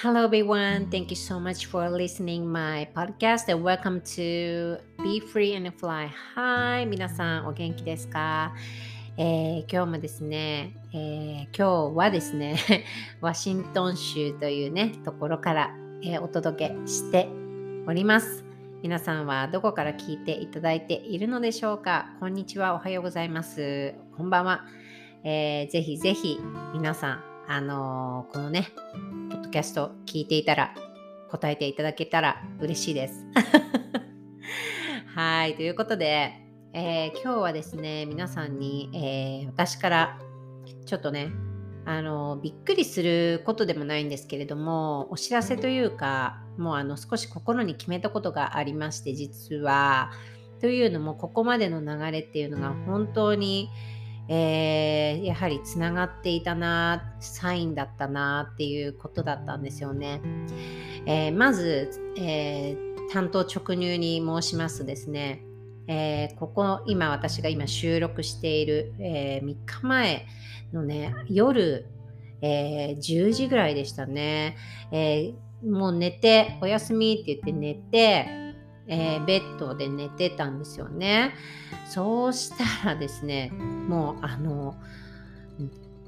Hello everyone. Thank you so much for listening my podcast and welcome to Be Free and Fly. Hi 皆さんお元気ですか、えー、今日もですね、えー、今日はですね、ワシントン州というね、ところから、えー、お届けしております。皆さんはどこから聞いていただいているのでしょうか？こんにちは。おはようございます。こんばんは。えー、ぜひぜひ皆さん、あのー、このね、ポッドキャスト聞いていたら答えていただけたら嬉しいです。はい、ということで、えー、今日はですね、皆さんに、えー、私からちょっとね、あのびっくりすることでもないんですけれどもお知らせというかもうあの少し心に決めたことがありまして実はというのもここまでの流れっていうのが本当に、えー、やはりつながっていたなサインだったなっていうことだったんですよね。えー、まず、えー、担当直入に申しますとですね、えここ今私が今収録している、え3日前のね夜、え10時ぐらいでしたね、えもう寝ておやすみって言って寝てえー、ベッドで寝てたんですよね。そうしたらですね、もうあの、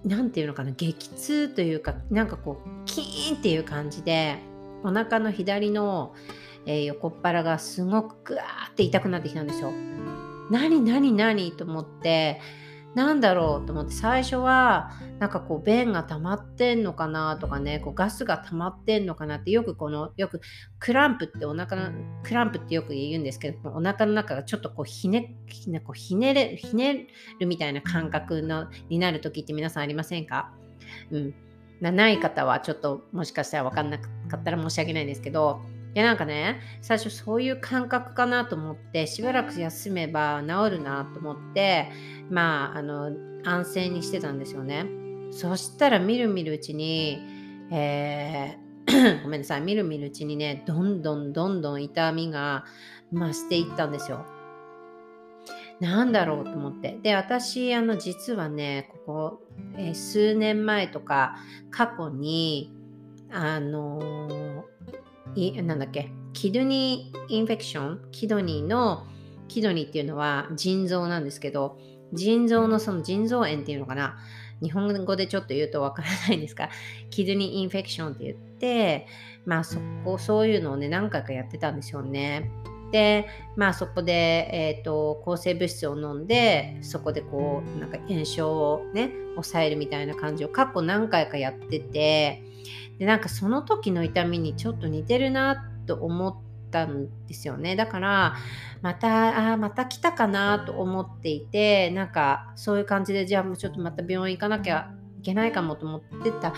何て言うのかな、激痛というか、なんかこう、キーンっていう感じで、お腹の左の、えー、横っ腹がすごくグワーって痛くなってきたんですよ。何何何と思って、なんだろうと思って最初はなんかこう便が溜まってんのかなとかねこうガスが溜まってんのかなってよくこのよくクランプってお腹のクランプってよく言うんですけどお腹の中がちょっとこうひねひねこうひねれひねるみたいな感覚のになる時って皆さんありませんか？うん。ない方はちょっともしかしたら分かんなかったら申し訳ないんですけどでなんかね最初そういう感覚かなと思ってしばらく休めば治るなと思ってまああの安静にしてたんですよねそしたらみるみるうちに、えー、ごめんなさいみるみるうちにねどんどんどんどん痛みが増していったんですよなんだろうと思って。で、私、あの、実はね、ここ、えー、数年前とか、過去に、あのいなんだっけ？キドニーインフェクション？キドニーのキドニーっていうのは腎臓なんですけど腎臓のその腎臓炎っていうのかな？日本語でちょっと言うとわからないんですがキドニーインフェクションって言ってまあそこそういうのをね何回かやってたんですよねでまあそこで、えーと、抗生物質を飲んでそこでこうなんか炎症をね抑えるみたいな感じを過去何回かやっててでなんかその時の痛みにちょっと似てるなと思ったんですよね。だからまたあまた来たかなと思っていてなんかそういう感じでじゃあもうちょっとまた病院行かなきゃいけないかもと思ってた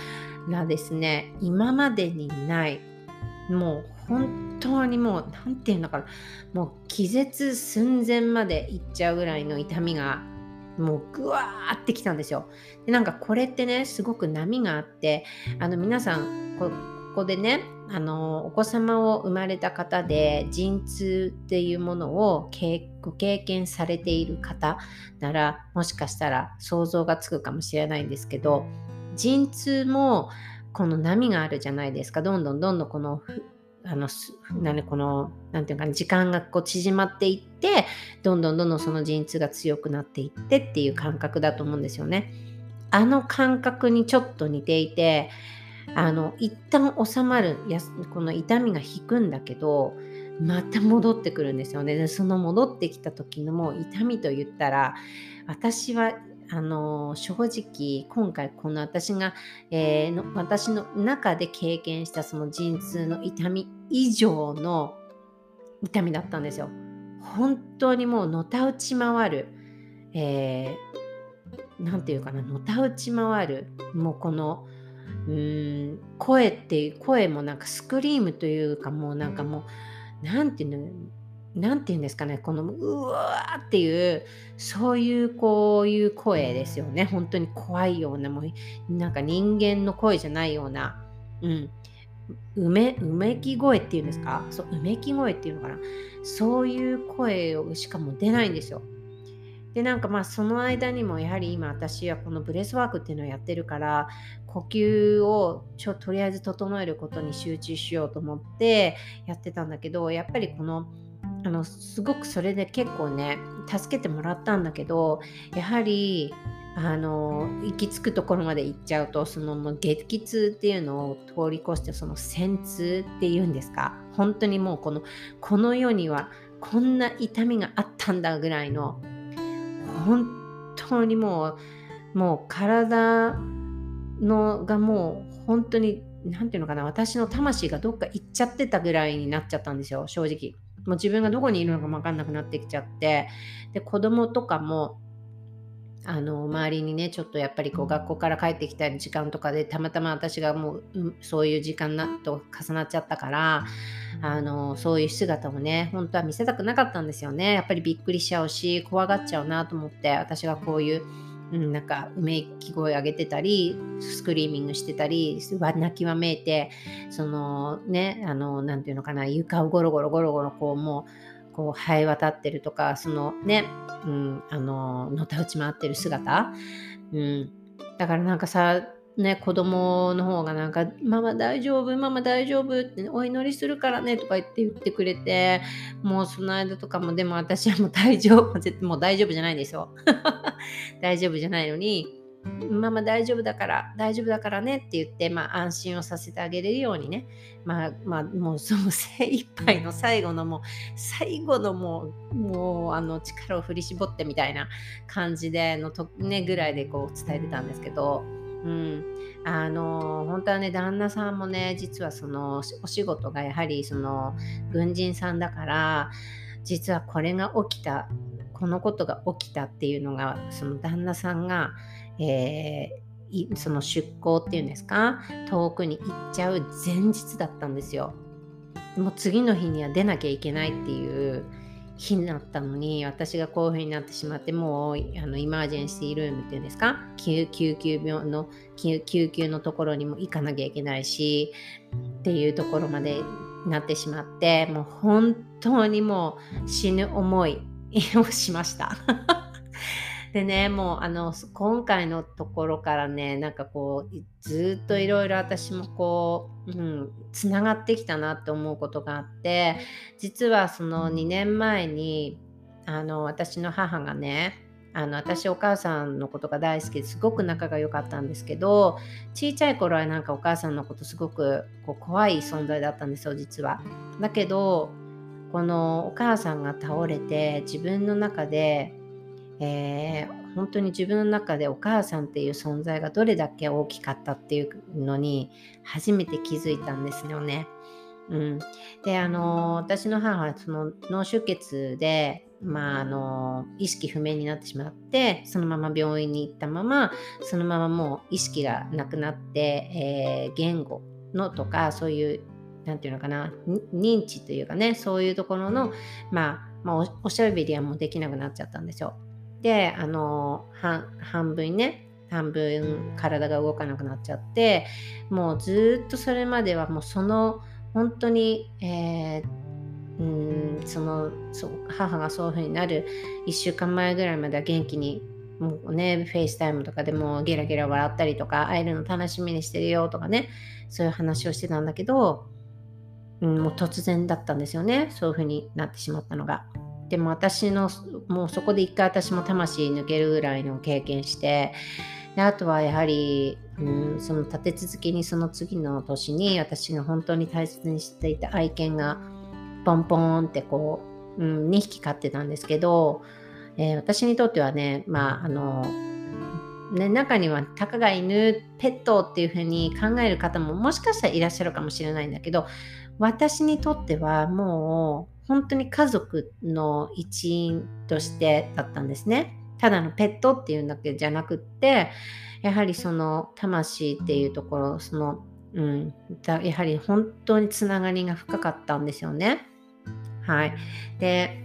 らですね今までにないもう本当にもう何て言うのかなもう気絶寸前までいっちゃうぐらいの痛みがもうぐわーってきたんですよ。でなんかこれってねすごく波があってあの皆さんここでねあのお子様を生まれた方で陣痛っていうものをご経験されている方ならもしかしたら想像がつくかもしれないんですけど陣痛もこの波があるじゃないですかどんどんどんどんこのあの何この何て言うかな時間がこう縮まっていってどんどんどんどんその陣痛が強くなっていってっていう感覚だと思うんですよね。あの感覚にちょっと似ていてあの一旦収まるやこの痛みが引くんだけどまた戻ってくるんですよね。でその戻ってきた時のもう痛みと言ったら私はあの正直今回この私が、えー、の私の中で経験したその陣痛の痛み以上の痛みだったんですよ。本当にもうのたうち回る、えー、なんていうかなのたうち回るもうこのうーん声っていう声もなんかスクリームというかもうなんかもうなんていうの何て言うんですかね、このうわーっていう、そういうこういう声ですよね。本当に怖いような、もうなんか人間の声じゃないような、うん。うめ、うめき声っていうんですか？そう、うめき声っていうのかなそういう声をしかも出ないんですよ。でなんかまあその間にもやはり今私はこの breathwork っていうのをやってるから呼吸をちょとりあえず整えることに集中しようと思ってやってたんだけどやっぱりこのあのすごくそれで結構ね助けてもらったんだけどやはりあの行き着くところまで行っちゃうとそのもう激痛っていうのを通り越してその疝痛っていうんですか本当にもうこのこの世にはこんな痛みがあったんだぐらいの本当にもうもう体のがもう本当に何て言うのかな私の魂がどっか行っちゃってたぐらいになっちゃったんですよ正直もう自分がどこにいるのかも分かんなくなってきちゃってで子供とかもあの周りにねちょっとやっぱりこう学校から帰ってきた時間とかでたまたま私がもう、うん、そういう時間なと重なっちゃったからあのそういう姿をね本当は見せたくなかったんですよね。やっぱりびっくりしちゃうし怖がっちゃうなと思って私がこういう、うん、なんかうめき声上げてたりスクリーミングしてたり泣きわめいてそのねあの何て言うのかな床をゴロゴロゴロゴロこうもうこう生え渡ってるとかそのねうん、あののたうち回ってる姿、うん、だからなんかさね、子供の方がなんか「ママ大丈夫？ママ大丈夫」って「お祈りするからね」とか言って言ってくれてもうその間とかもでも私はもう大丈夫。もう大丈夫じゃないんですよ。大丈夫じゃないのにママ大丈夫だから大丈夫だからねって言って、まあ、安心をさせてあげれるようにね、まあ、まあ、もうその精一杯の最後のもう最後のもうもうあの力を振り絞ってみたいな感じでのと、ね、ぐらいでこう伝えてたんですけど、うん、あの本当はね旦那さんもね実はそのお仕事がやはりその軍人さんだから実はこれが起きたこのことが起きたっていうのがその旦那さんがえー、その出航っていうんですか遠くに行っちゃう前日だったんですよ。もう次の日には出なきゃいけないっていう日になったのに私がこういう風になってしまってもうあのイマージェンシールームっていうんですか？救急病の救急のところにも行かなきゃいけないしっていうところまでなってしまってもう本当にもう死ぬ思いをしました。でね、もうあの今回のところからね、なんかこう、ずっといろいろ私もこう、うん、つながってきたなって思うことがあって、実はその2年前に、あの私の母がね、あの私お母さんのことが大好きですごく仲が良かったんですけど小さい頃はなんかお母さんのことすごくこう怖い存在だったんですよ実は。だけどこのお母さんが倒れて自分の中でえー、本当に自分の中でお母さんっていう存在がどれだけ大きかったっていうのに初めて気づいたんですよね。うん、であの私の母はその脳出血で、まあ、あの意識不明になってしまってそのまま病院に行ったままそのままもう意識がなくなって、えー、言語のとかそういう何て言うのかな認知というかねそういうところの、まあ、まあ、おしゃべりはもうできなくなっちゃったんですよ。であの半分ね半分体が動かなくなっちゃってもうずっとそれまではもうその本当に、えー、うんそのそ母がそういう風になる1週間前ぐらいまでは元気にもうね FaceTime とかでもゲラゲラ笑ったりとか会えるの楽しみにしてるよとかねそういう話をしてたんだけど、うん、もう突然だったんですよねそういう風になってしまったのが。でも私のもうそこで一回私も魂抜けるぐらいの経験してであとはやはり、うん、その立て続けにその次の年に私が本当に大切にしていた愛犬がポンポンってこう、うん、2匹飼ってたんですけど、えー、私にとってはねまああのね、中にはたかが犬ペットっていう風に考える方ももしかしたらいらっしゃるかもしれないんだけど私にとってはもう本当に家族の一員としてだったんですね。ただのペットっていうんだけじゃなくってやはりその魂っていうところその、うん、やはり本当につながりが深かったんですよね。はい、で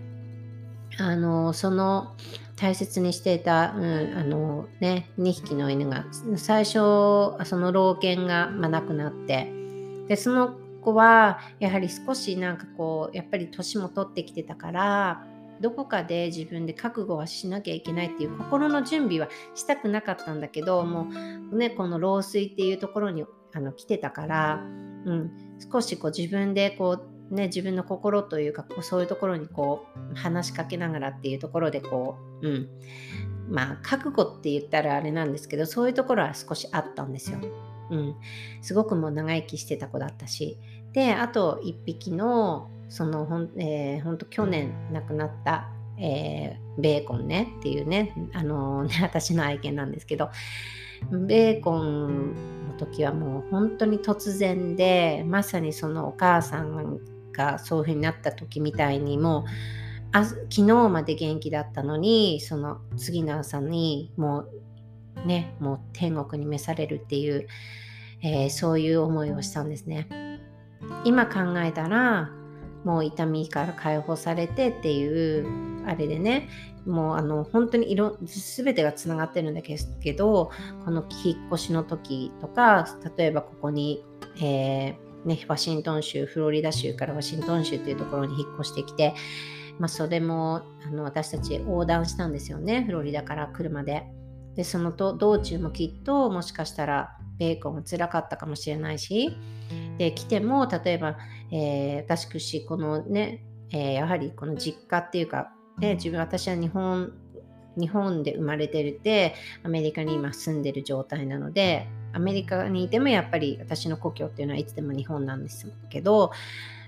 あのその大切にしていた、うんあのね、2匹の犬が最初その老犬が、まあ、亡くなってでその子はやはり少しなんかこうやっぱり年も取ってきてたからどこかで自分で覚悟はしなきゃいけないっていう心の準備はしたくなかったんだけどもうねこの老衰っていうところにあの来てたから、うん、少しこう自分でこうね自分の心というかこうそういうところにこう話しかけながらっていうところでこう、うん、まあ覚悟って言ったらあれなんですけどそういうところは少しあったんですよ。うん、すごくもう長生きしてた子だったし。であと1匹のそのほん、えー、ほんと去年亡くなった、えー、ベーコンねっていうねあのー、ね 私の愛犬なんですけどベーコンの時はもう本当に突然でまさにそのお母さんがそういう風になった時みたいにもう昨日まで元気だったのにその次の朝にもうねもう天国に召されるっていう、えー、そういう思いをしたんですね今考えたらもう痛みから解放されてっていうあれでねもうあの本当に色全てがつながってるんだけどこの引っ越しの時とか例えばここに、えーね、ワシントン州フロリダ州からワシントン州っていうところに引っ越してきてまあ、それもあの私たち横断したんですよねフロリダから車で。でそのと道中もきっともしかしたらベーコンも辛かったかもしれないしで来ても例えば、えー、私しこのね、えー、やはりこの実家っていうか、ね、自分私は日本日本で生まれてるってアメリカに今住んでる状態なのでアメリカにいてもやっぱり私の故郷っていうのはいつでも日本なんですけど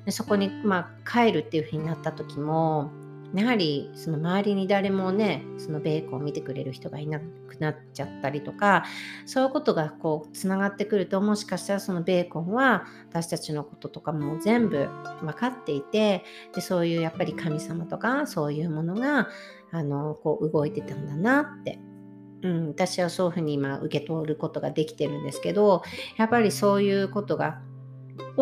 でそこに、まあ、帰るっていうふうになった時もやはりその周りに誰もねそのベーコンを見てくれる人がいなくなっちゃったりとかそういうことがこうつながってくるともしかしたらそのベーコンは私たちのこととかも全部分かっていてでそういうやっぱり神様とかそういうものがあのこう動いてたんだなって。うん、私はそういうふうに今受け取ることができてるんですけどやっぱりそういうことが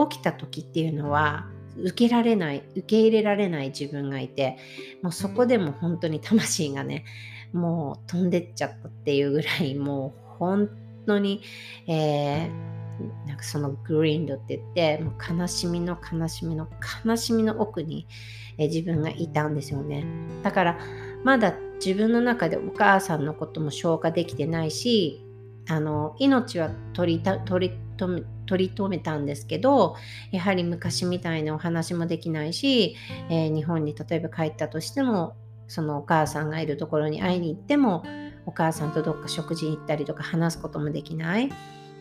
起きた時っていうのは受けられない受け入れられない自分がいてもうそこでも本当に魂がねもう飛んでっちゃったっていうぐらいもう本当に、えー、なんかそのグリーンドって言ってもう悲しみの悲しみの悲しみの奥に、えー、自分がいたんですよね。だからまだ自分の中でお母さんのことも消化できてないしあの命は取り取り留め取り留めたんですけどやはり昔みたいなお話もできないし、えー、日本に例えば帰ったとしてもそのお母さんがいるところに会いに行ってもお母さんとどっか食事に行ったりとか話すこともできない。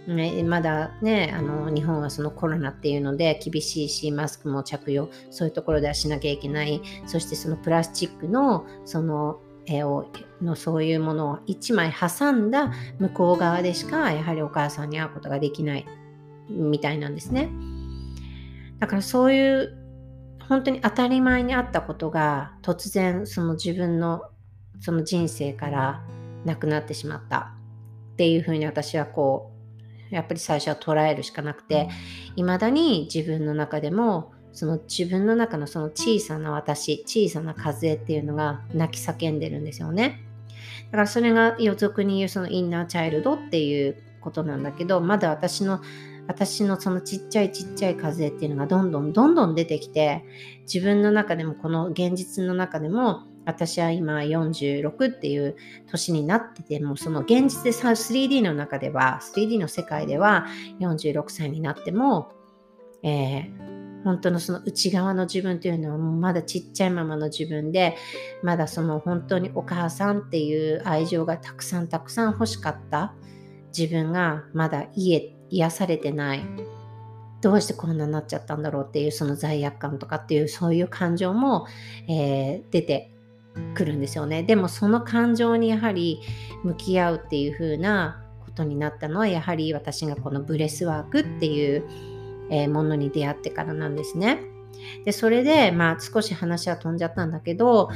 ね、まだねあの日本はそのコロナっていうので厳しいしマスクも着用そういうところではしなきゃいけないそしてそのプラスチックのその絵をのそういうものを1枚挟んだ向こう側でしかやはりお母さんに会うことができないみたいなんですね。だからそういう本当に当たり前にあったことが突然その自分のその人生からなくなってしまったっていうふうに私はこうやっぱり最初は捉えるしかなくていまだに自分の中でもその自分の中のその小さな私小さな風っていうのが泣き叫んでるんですよねだからそれが予測に言うそのインナーチャイルドっていうことなんだけどまだ私の私のそのちっちゃいちっちゃい風っていうのがどんどんどんどん出てきて自分の中でもこの現実の中でも私は今46っていう年になっててもその現実で 3D の中では 3D の世界では46歳になっても、えー本当のその内側の自分というのはまだちっちゃいままの自分でまだその本当にお母さんっていう愛情がたくさんたくさん欲しかった自分がまだ癒癒されてないどうしてこんなになっちゃったんだろうっていうその罪悪感とかっていうそういう感情も、えー、出てくるんですよねでもその感情にやはり向き合うっていう風なことになったのはやはり私がこの breathwork っていうえものに出会ってからなんですね。でそれで、まあ、少し話は飛んじゃったんだけど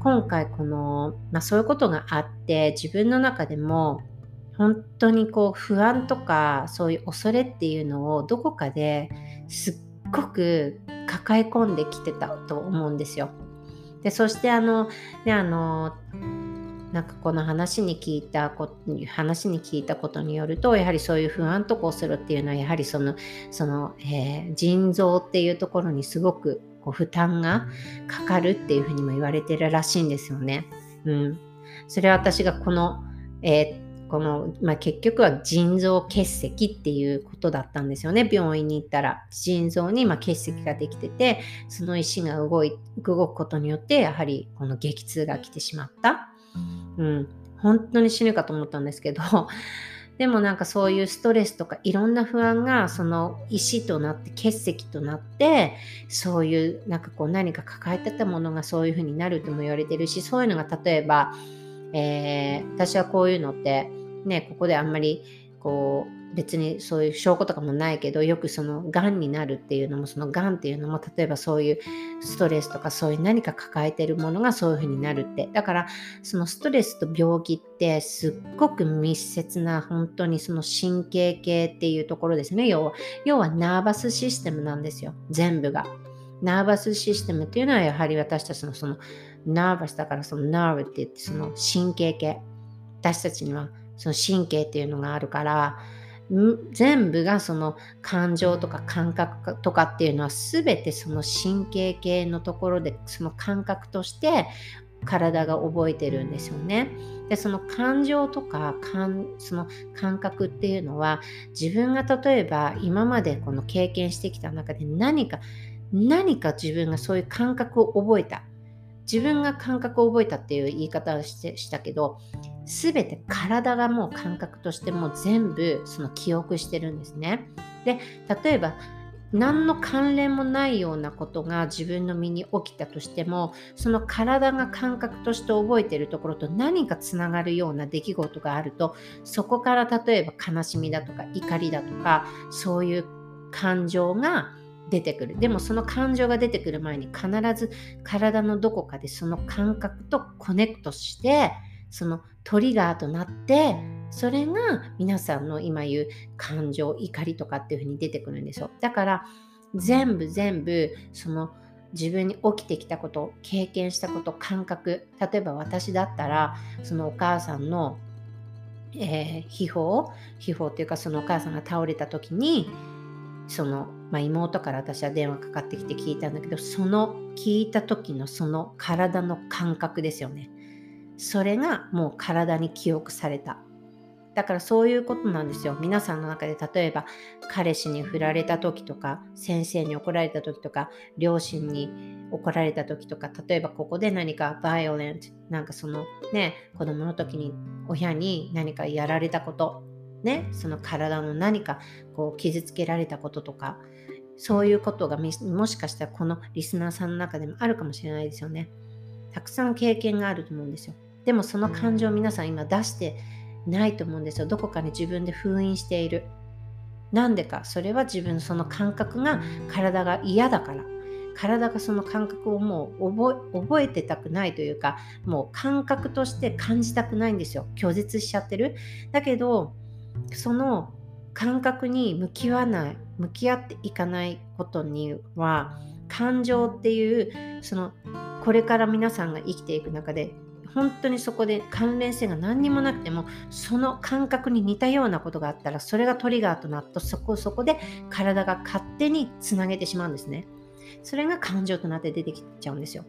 今回この、まあ、そういうことがあって自分の中でも本当にこう不安とかそういう恐れっていうのをどこかですっごく抱え込んできてたと思うんですよ。でそしてあのねあのなんかこの話に聞いたこ話に聞いたことによるとやはりそういう不安とかをするっていうのはやはりそのその、えー、腎臓っていうところにすごくこう負担がかかるっていうふうにも言われてるらしいんですよね。うん、それは私がこの、えーこの、まあ、結局は腎臓結石っていうことだったんですよね。病院に行ったら腎臓にま結石ができてて、その石が動い動くことによって、やはりこの激痛が来てしまった。うん、本当に死ぬかと思ったんですけど、でもなんかそういうストレスとかいろんな不安がその石となって結石となってそういうなんかこう何か抱えてたものがそういうふうになるとも言われてるしそういうのが例えば、えー、私はこういうのってねここであんまりこう別にそういう証拠とかもないけどよくそのがんになるっていうのもそのがんっていうのも例えばそういうストレスとかそういう何か抱えてるものがそういう風になるって。だからそのストレスと病気ってすっごく密接な本当にその神経系っていうところですね。要は要はナーバスシステムなんですよ。全部が。ナーバスシステムっていうのはやはり私たちのそのナーバスだからそのナーブって言ってその神経系私たちにはその神経っていうのがあるから全部がその感情とか感覚とかっていうのは全てその神経系のところでその感覚として体が覚えてるんですよね。でその感情とかその感覚っていうのは自分が例えば今までこの経験してきた中で何か何か自分がそういう感覚を覚えた自分が感覚を覚えたっていう言い方をしてしたけど全て体がもう感覚としても全部その記憶してるんですね。で例えば何の関連もないようなことが自分の身に起きたとしてもその体が感覚として覚えているところと何かつながるような出来事があるとそこから例えば悲しみだとか怒りだとかそういう感情が出てくる。でもその感情が出てくる前に必ず体のどこかでその感覚とコネクトしてそのトリガーとなってそれが皆さんの今言う感情怒りとかっていう風に出てくるんですよ。だから全部全部その自分に起きてきたこと経験したこと感覚例えば私だったらそのお母さんの、えー、秘宝秘宝っていうかそのお母さんが倒れた時にその、まあ、妹から私は電話かかってきて聞いたんだけどその聞いた時のその体の感覚ですよね。それがもう体に記憶された。だからそういうことなんですよ。皆さんの中で例えば彼氏に振られた時とか先生に怒られた時とか両親に怒られた時とか例えばここで何かバイオレントなんかそのね子供の時に親に何かやられたことね、その体の何かこう傷つけられたこととかそういうことがもしかしたらこのリスナーさんの中でもあるかもしれないですよね。たくさん経験があると思うんですよ。でもその感情を皆さん今出してないと思うんですよ。どこかに自分で封印している。なんでか、それは自分その感覚が体が嫌だから。体がその感覚をもう覚えてたくないというか、もう感覚として感じたくないんですよ。拒絶しちゃってる。だけど、その感覚に向き合わない向き合っていかないことには感情っていうそのこれから皆さんが生きていく中で本当にそこで関連性が何にもなくてもその感覚に似たようなことがあったらそれがトリガーとなってそこそこで体が勝手につなげてしまうんですね。それが感情となって出てきちゃうんですよ。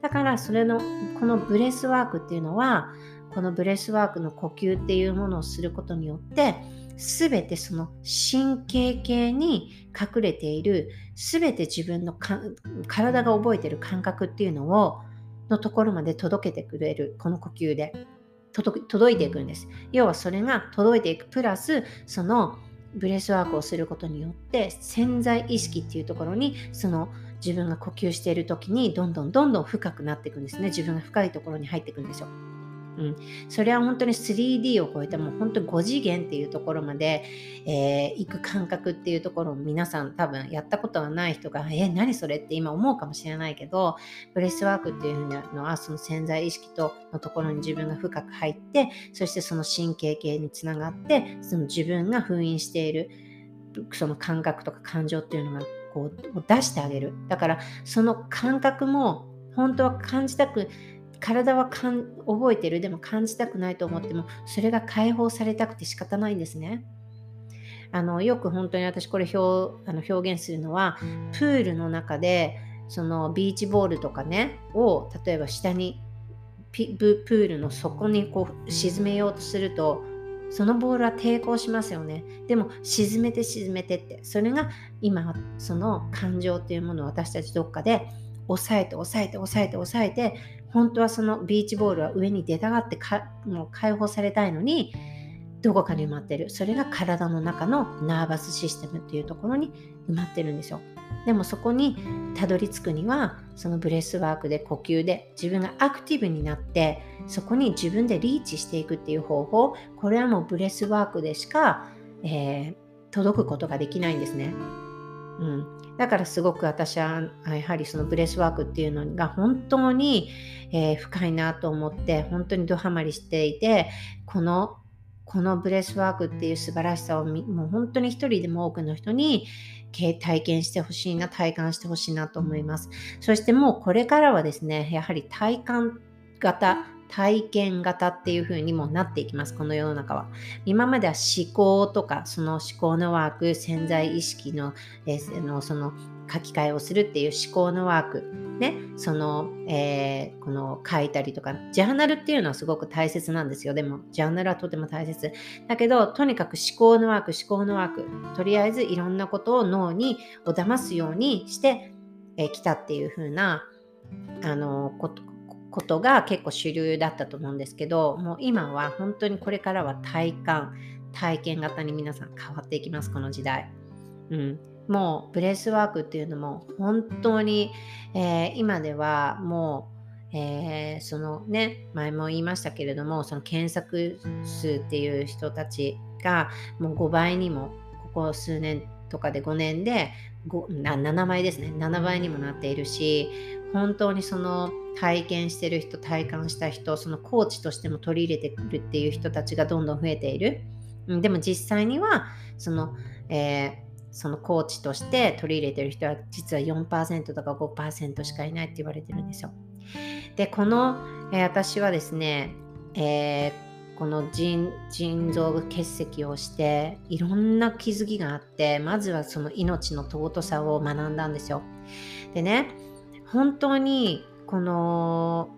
だからそれのこの breathwork っていうのはこの breathwork の呼吸っていうものをすることによって全てその神経系に隠れている全て自分の体が覚えている感覚っていうのをのところまで届けてくれるこの呼吸で。届いていくんです。要はそれが届いていく。プラスそのブレスワークをすることによって潜在意識っていうところにその自分が呼吸している時にどんどんどんどん深くなっていくんですね。自分が深いところに入っていくんですよ。うん、それは本当に 3D を超えたもう本当に5次元っていうところまで、えー、行く感覚っていうところを皆さん多分やったことがない人がえ何それって今思うかもしれないけどブレスワークっていうのはその潜在意識とのところに自分が深く入ってそしてその神経系につながってその自分が封印しているその感覚とか感情っていうのがこう出してあげる。だからその感覚も本当は感じたく体はかん覚えてる？でも感じたくないと思ってもそれが解放されたくて仕方ないんですね。あのよく本当に私これ表あの表現するのはプールの中でそのビーチボールとかねを例えば下にプールの底にこう沈めようとするとそのボールは抵抗しますよねでも沈めて沈めてってそれが今その感情っていうものを私たちどっかで抑えて抑えて抑えて抑えて本当はそのビーチボールは上に出たがってかもう解放されたいのにどこかに埋まってる。それが体の中のナーバスシステムっていうところに埋まってるんですよ。でもそこにたどり着くにはそのブレスワークで呼吸で自分がアクティブになってそこに自分でリーチしていくっていう方法これはもうブレスワークでしか、えー、届くことができないんですね。うん、だからすごく私はやはりそのブレスワークっていうのが本当に、えー、深いなと思って本当にドハマりしていてこのこのブレスワークっていう素晴らしさをもう本当に一人でも多くの人に体験してほしいな体感してほしいなと思います。そしてもうこれからはですねやはり体感型体験型っていう風にもなっていきます、この世の中は。今までは思考とか、その思考のワーク、潜在意識のえのその書き換えをするっていう思考のワーク、ね、その、えー、この書いたりとか、ジャーナルっていうのはすごく大切なんですよ。でも、ジャーナルはとても大切。だけど、とにかく思考のワーク、思考のワーク、とりあえずいろんなことを脳にを騙すようにしてき、えー、来たっていう風な、あのことことが結構主流だったと思うんですけどもう今は本当にこれからは体感体験型に皆さん変わっていきますこの時代、うん、もうブレスワークっていうのも本当に、えー、今ではもう、えー、そのね前も言いましたけれどもその検索数っていう人たちがもう5倍にもここ数年とかで5年で7倍ですね。7倍にもなっているし本当にその体験してる人体感した人そのコーチとしても取り入れてくるっていう人たちがどんどん増えているでも実際にはその、えー、そのコーチとして取り入れてる人は実は4%とか5%しかいないって言われてるんですよでこの、えー、私はですね、えーこの腎臓結石をしていろんな気づきがあってまずはその命の尊さを学んだんですよ。でね本当にこの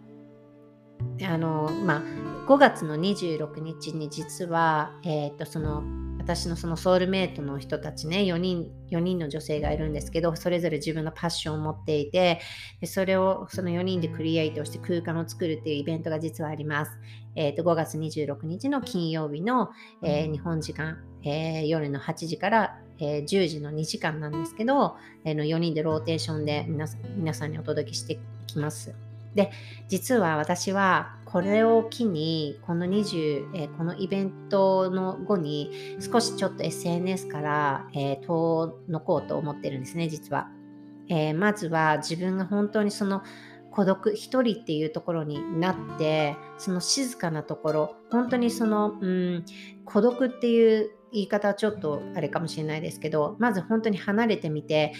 あのまあ5月の26日に実は、えー、とその私のそのソウルメイトの人たちね4人 ,4 人の女性がいるんですけどそれぞれ自分のパッションを持っていてでそれをその4人でクリエイトして空間を作るっていうイベントが実はあります、えー、と5月26日の金曜日の、えー、日本時間、えー、夜の8時からえー、10時の2時間なんですけど、えー、の4人でローテーションで皆さんにお届けしていきます。で、実は私はこれを機に、この20、えー、このイベントの後に少しちょっと SNS から、えー、遠のこうと思ってるんですね、実は。えー、まずは自分が本当にその孤独一人っていうところになってその静かなところ本当にその、うん、孤独っていう言い方はちょっとあれかもしれないですけどまず本当に離れてみて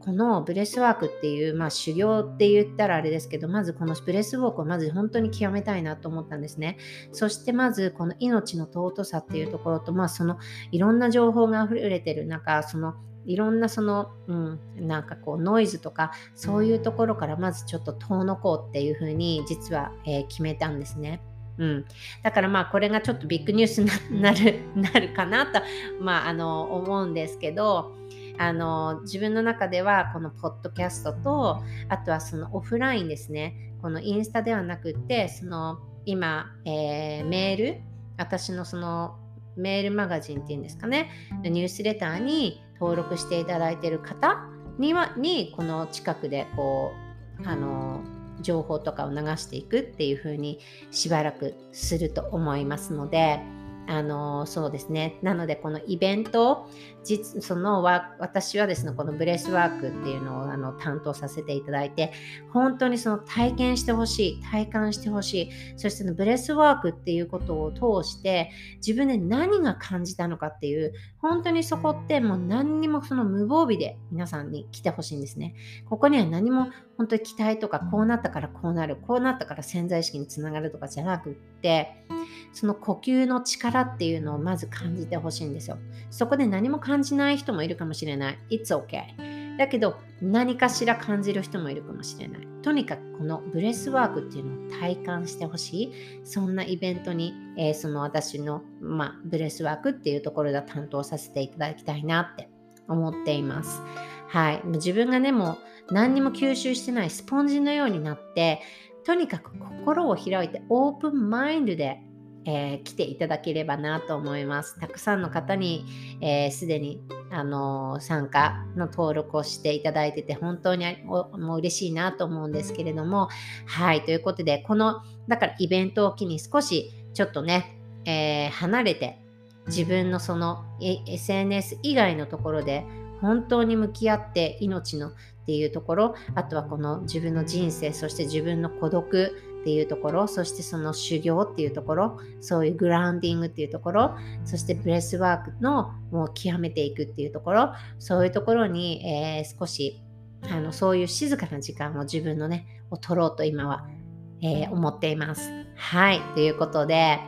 このブレスワークっていう、まあ、修行って言ったらあれですけどまずこのブレスワークをまず本当に極めたいなと思ったんですねそしてまずこの命の尊さっていうところとまあそのいろんな情報が溢れてる中そのいろんなその、うん、なんかこうノイズとかそういうところからまずちょっと遠のこうっていうふうに実は、えー、決めたんですね。うん、だからまあこれがちょっとビッグニュースになるなるかなと、まあ、あの思うんですけどあの自分の中ではこのポッドキャストとあとはそのオフラインですね。このインスタではなくてその今、えー、メール私のそのメールマガジンっていうんですかね。ニュースレターに登録していただいている方にはにこの近くでこうあの情報とかを流していくっていう風にしばらくすると思いますのであのそうですね。なのでこのイベント実その私はですねこのブレスワークっていうのをあの担当させていただいて本当にその体験してほしい体感してほしいそしてブレスワークっていうことを通して自分で何が感じたのかっていう本当にそこってもう何にもその無防備で皆さんに来てほしいんですね。ここには何も本当に期待とかこうなったからこうなるこうなったから潜在意識につながるとかじゃなくってその呼吸の力っていうのをまず感じてほしいんですよ。そこで何も感感じない人もいるかもしれない。It's okay だけど何かしら感じる人もいるかもしれない。とにかくこのブレスワークっていうのを体感してほしい。そんなイベントに、えー、その私の、まあ、ブレスワークっていうところで担当させていただきたいなって。思っています。はい。自分がね、もう何にも吸収してないスポンジのようになって、とにかく心を開いてオープンマインドで、えー、来ていただければなと思います。たくさんの方にすで、ー、に、あのー、参加の登録をしていただいてて本当にもう嬉しいなと思うんですけれどもはいということでこのだからイベントを機に少しちょっとね、えー、離れて自分のその SNS 以外のところで本当に向き合って命のっていうところあとはこの自分の人生そして自分の孤独っていうところそしてその修行っていうところそういうグラウンディングっていうところそしてブレスワークのもう極めていくっていうところそういうところに、えー、少しあのそういう静かな時間を自分のねを取ろうと今は、えー、思っています。はいということで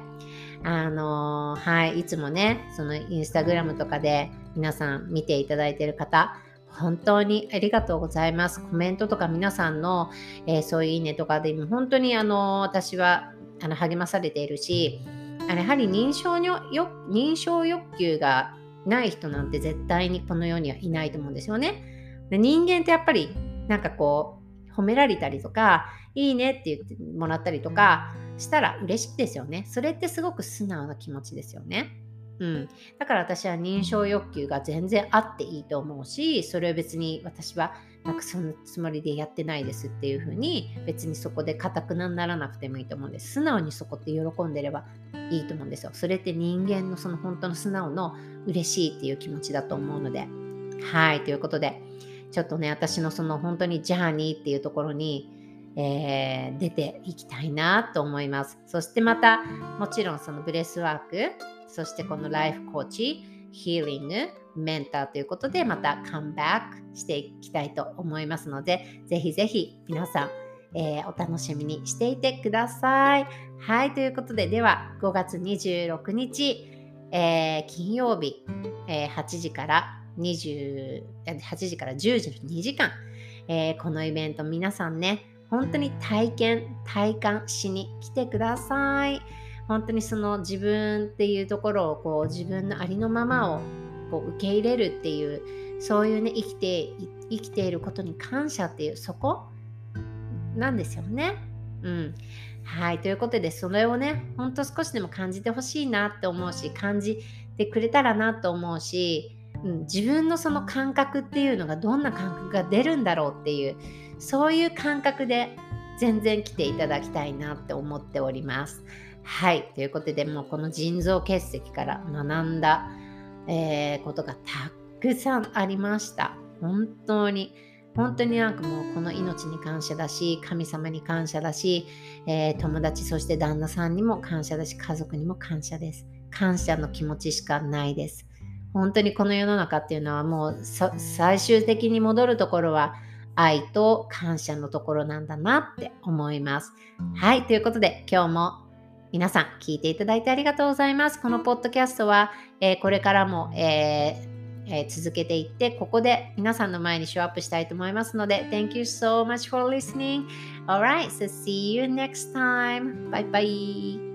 あのー、はいいつもねそのインスタグラムとかで皆さん見ていただいてる方本当にありがとうございます。コメントとか皆さんの、えー、そういういいねとかで本当にあの私はあの励まされているし、あやはり認証よ認証欲求がない人なんて絶対にこの世にはいないと思うんですよね。で人間ってやっぱりなんかこう褒められたりとかいいねって言ってもらったりとかしたら嬉しいですよね。それってすごく素直な気持ちですよね。うん、だから私は認証欲求が全然あっていいと思うしそれは別に私はなんかそのつもりでやってないですっていうふうに別にそこで固くならなくてもいいと思うんです。素直にそこって喜んでればいいと思うんですよ。それって人間のその本当の素直の嬉しいっていう気持ちだと思うので。はいということでちょっとね私のその本当にジャーニーっていうところにえー、出ていきたいなと思います。そしてまたもちろんそのブレスワークそしてこのライフコーチ、ヒーリング、メンターということでまたカムバックしていきたいと思いますので、ぜひぜひ皆さん、えー、お楽しみにしていてください。はい、ということで、では5月26日、えー、金曜日、えー、8時から20 8時から10時の2時間、えこのイベント皆さんね、本当に体験、体感しに来てください。本当にその自分っていうところをこう自分のありのままをこう受け入れるっていうそういうね生きて生きていることに感謝っていうそこなんですよね。うん、はいということでそれをねほんと少しでも感じてほしいなって思うし感じてくれたらなと思うし、うん、自分のその感覚っていうのがどんな感覚が出るんだろうっていうそういう感覚で全然来ていただきたいなって思っております。はい。ということで、もうこの腎臓結石から学んだ、えー、ことがたくさんありました。本当に。本当になんかもうこの命に感謝だし、神様に感謝だし、えー、友達、そして旦那さんにも感謝だし、家族にも感謝です。感謝の気持ちしかないです。本当にこの世の中っていうのはもう最終的に戻るところは愛と感謝のところなんだなって思います。はい、ということで今日も皆さん聞いていただいてありがとうございます。このポッドキャストは、えー、これからも、えーえー、続けていって、ここで皆さんの前にショーアップしたいと思いますので、Thank you so much for listening. Alright, so see you next time. Bye bye.